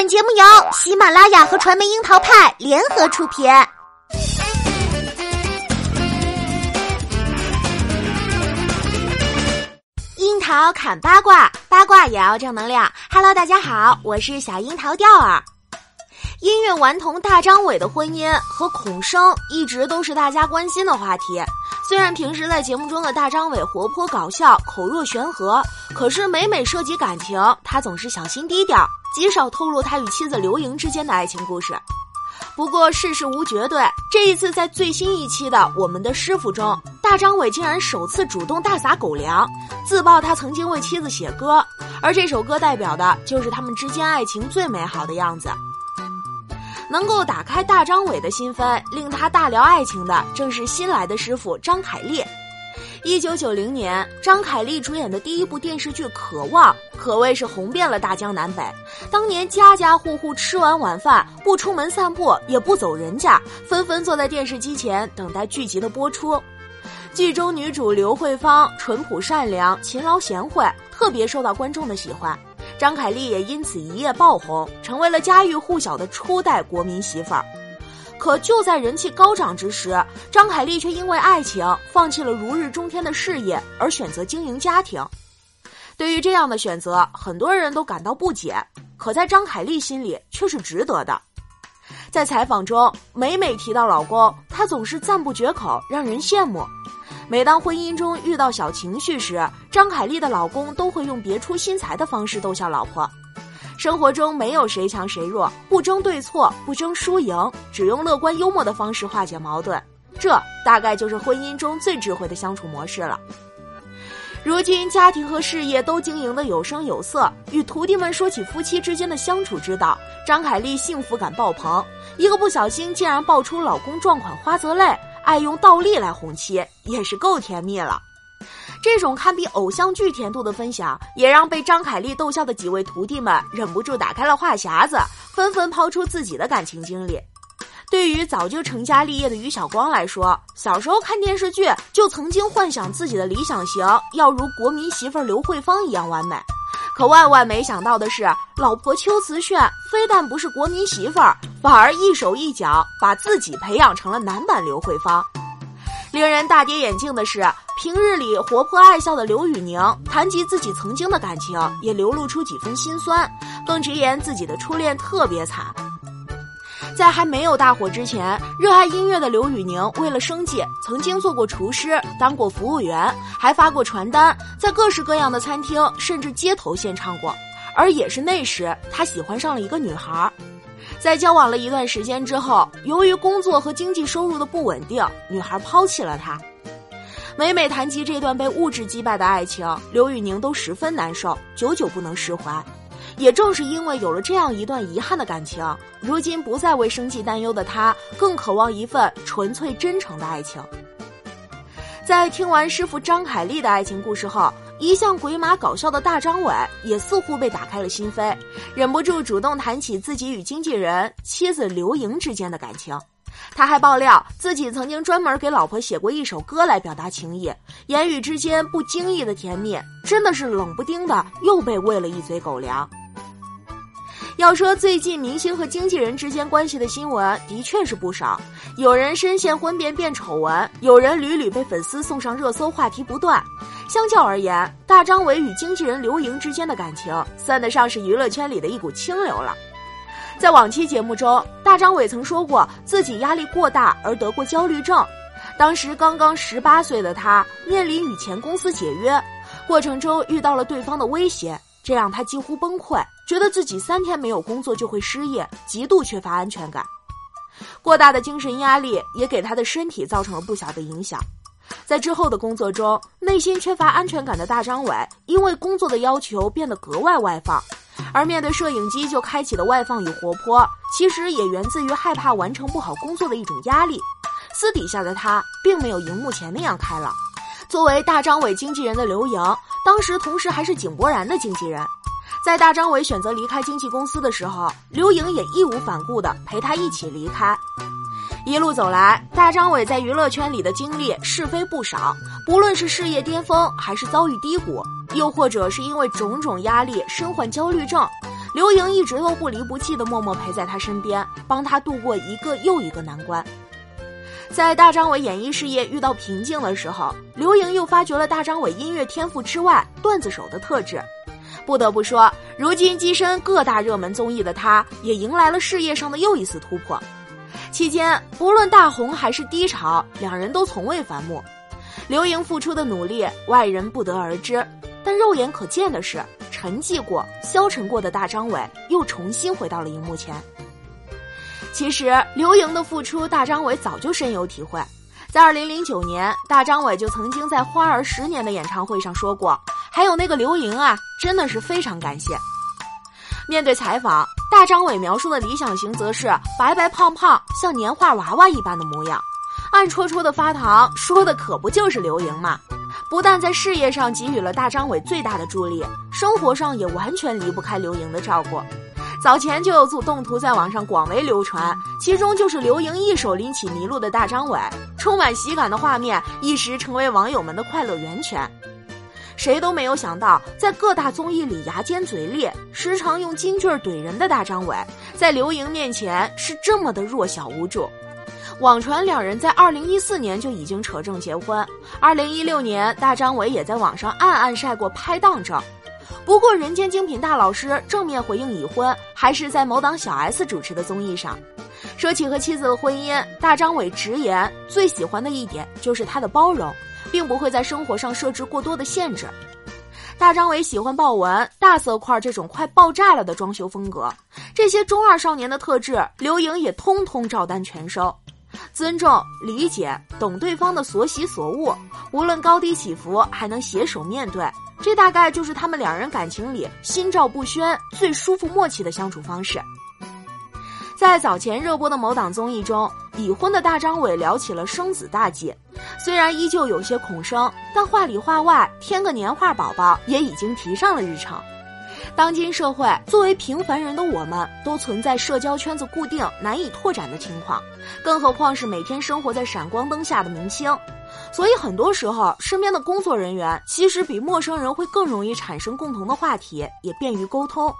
本节目由喜马拉雅和传媒樱桃派联合出品。樱桃砍八卦，八卦也要正能量。Hello，大家好，我是小樱桃调儿。音乐顽童大张伟的婚姻和孔生一直都是大家关心的话题。虽然平时在节目中的大张伟活泼搞笑、口若悬河，可是每每涉及感情，他总是小心低调，极少透露他与妻子刘莹之间的爱情故事。不过世事无绝对，这一次在最新一期的《我们的师傅》中，大张伟竟然首次主动大撒狗粮，自曝他曾经为妻子写歌，而这首歌代表的就是他们之间爱情最美好的样子。能够打开大张伟的心扉，令他大聊爱情的，正是新来的师傅张凯丽。一九九零年，张凯丽主演的第一部电视剧《渴望》可谓是红遍了大江南北。当年家家户户吃完晚饭，不出门散步，也不走人家，纷纷坐在电视机前等待剧集的播出。剧中女主刘慧芳淳朴善良、勤劳贤惠，特别受到观众的喜欢。张凯丽也因此一夜爆红，成为了家喻户晓的初代国民媳妇儿。可就在人气高涨之时，张凯丽却因为爱情放弃了如日中天的事业，而选择经营家庭。对于这样的选择，很多人都感到不解，可在张凯丽心里却是值得的。在采访中，每每提到老公，她总是赞不绝口，让人羡慕。每当婚姻中遇到小情绪时，张凯丽的老公都会用别出心裁的方式逗笑老婆。生活中没有谁强谁弱，不争对错，不争输赢，只用乐观幽默的方式化解矛盾。这大概就是婚姻中最智慧的相处模式了。如今家庭和事业都经营的有声有色，与徒弟们说起夫妻之间的相处之道，张凯丽幸福感爆棚，一个不小心竟然爆出老公撞款花泽类。爱用倒立来哄妻，也是够甜蜜了。这种堪比偶像剧甜度的分享，也让被张凯丽逗笑的几位徒弟们忍不住打开了话匣子，纷纷抛出自己的感情经历。对于早就成家立业的于晓光来说，小时候看电视剧就曾经幻想自己的理想型要如国民媳妇刘慧芳一样完美。可万万没想到的是，老婆秋瓷炫非但不是国民媳妇儿。反而一手一脚把自己培养成了男版刘慧芳。令人大跌眼镜的是，平日里活泼爱笑的刘宇宁谈及自己曾经的感情，也流露出几分心酸，更直言自己的初恋特别惨。在还没有大火之前，热爱音乐的刘宇宁为了生计，曾经做过厨师，当过服务员，还发过传单，在各式各样的餐厅甚至街头献唱过。而也是那时，他喜欢上了一个女孩。在交往了一段时间之后，由于工作和经济收入的不稳定，女孩抛弃了他。每每谈及这段被物质击败的爱情，刘宇宁都十分难受，久久不能释怀。也正是因为有了这样一段遗憾的感情，如今不再为生计担忧的他，更渴望一份纯粹真诚的爱情。在听完师傅张凯丽的爱情故事后。一向鬼马搞笑的大张伟也似乎被打开了心扉，忍不住主动谈起自己与经纪人妻子刘莹之间的感情。他还爆料自己曾经专门给老婆写过一首歌来表达情意，言语之间不经意的甜蜜，真的是冷不丁的又被喂了一嘴狗粮。要说最近明星和经纪人之间关系的新闻的确是不少，有人深陷婚变变丑闻，有人屡屡被粉丝送上热搜，话题不断。相较而言，大张伟与经纪人刘莹之间的感情算得上是娱乐圈里的一股清流了。在往期节目中，大张伟曾说过自己压力过大而得过焦虑症，当时刚刚十八岁的他面临与前公司解约，过程中遇到了对方的威胁，这让他几乎崩溃，觉得自己三天没有工作就会失业，极度缺乏安全感。过大的精神压力也给他的身体造成了不小的影响。在之后的工作中，内心缺乏安全感的大张伟，因为工作的要求变得格外外放，而面对摄影机就开启的外放与活泼，其实也源自于害怕完成不好工作的一种压力。私底下的他并没有荧幕前那样开朗。作为大张伟经纪人的刘莹，当时同时还是井柏然的经纪人，在大张伟选择离开经纪公司的时候，刘莹也义无反顾地陪他一起离开。一路走来，大张伟在娱乐圈里的经历是非不少。不论是事业巅峰，还是遭遇低谷，又或者是因为种种压力身患焦虑症，刘莹一直都不离不弃的默默陪在他身边，帮他度过一个又一个难关。在大张伟演艺事业遇到瓶颈的时候，刘莹又发掘了大张伟音乐天赋之外段子手的特质。不得不说，如今跻身各大热门综艺的他，也迎来了事业上的又一次突破。期间，不论大红还是低潮，两人都从未反目。刘莹付出的努力，外人不得而知，但肉眼可见的是，沉寂过、消沉过的大张伟又重新回到了荧幕前。其实，刘莹的付出，大张伟早就深有体会。在二零零九年，大张伟就曾经在《花儿十年》的演唱会上说过：“还有那个刘莹啊，真的是非常感谢。”面对采访，大张伟描述的理想型则是白白胖胖，像年画娃娃一般的模样，暗戳戳的发糖，说的可不就是刘莹吗？不但在事业上给予了大张伟最大的助力，生活上也完全离不开刘莹的照顾。早前就有组动图在网上广为流传，其中就是刘莹一手拎起麋鹿的大张伟，充满喜感的画面一时成为网友们的快乐源泉。谁都没有想到，在各大综艺里牙尖嘴利，时常用金句怼人的大张伟，在刘莹面前是这么的弱小无助。网传两人在二零一四年就已经扯证结婚，二零一六年大张伟也在网上暗暗晒过拍档照。不过，人间精品大老师正面回应已婚，还是在某档小 S 主持的综艺上，说起和妻子的婚姻，大张伟直言最喜欢的一点就是他的包容，并不会在生活上设置过多的限制。大张伟喜欢豹纹、大色块这种快爆炸了的装修风格，这些中二少年的特质，刘莹也通通照单全收。尊重、理解、懂对方的所喜所恶，无论高低起伏，还能携手面对。这大概就是他们两人感情里心照不宣、最舒服默契的相处方式。在早前热播的某档综艺中，已婚的大张伟聊起了生子大计，虽然依旧有些恐生，但话里话外添个年画宝宝也已经提上了日程。当今社会，作为平凡人的我们，都存在社交圈子固定、难以拓展的情况，更何况是每天生活在闪光灯下的明星。所以很多时候，身边的工作人员其实比陌生人会更容易产生共同的话题，也便于沟通。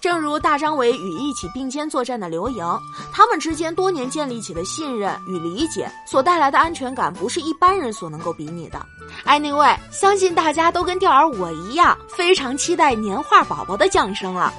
正如大张伟与一起并肩作战的刘莹，他们之间多年建立起的信任与理解所带来的安全感，不是一般人所能够比拟的。Anyway，相信大家都跟钓儿我一样，非常期待年画宝宝的降生了。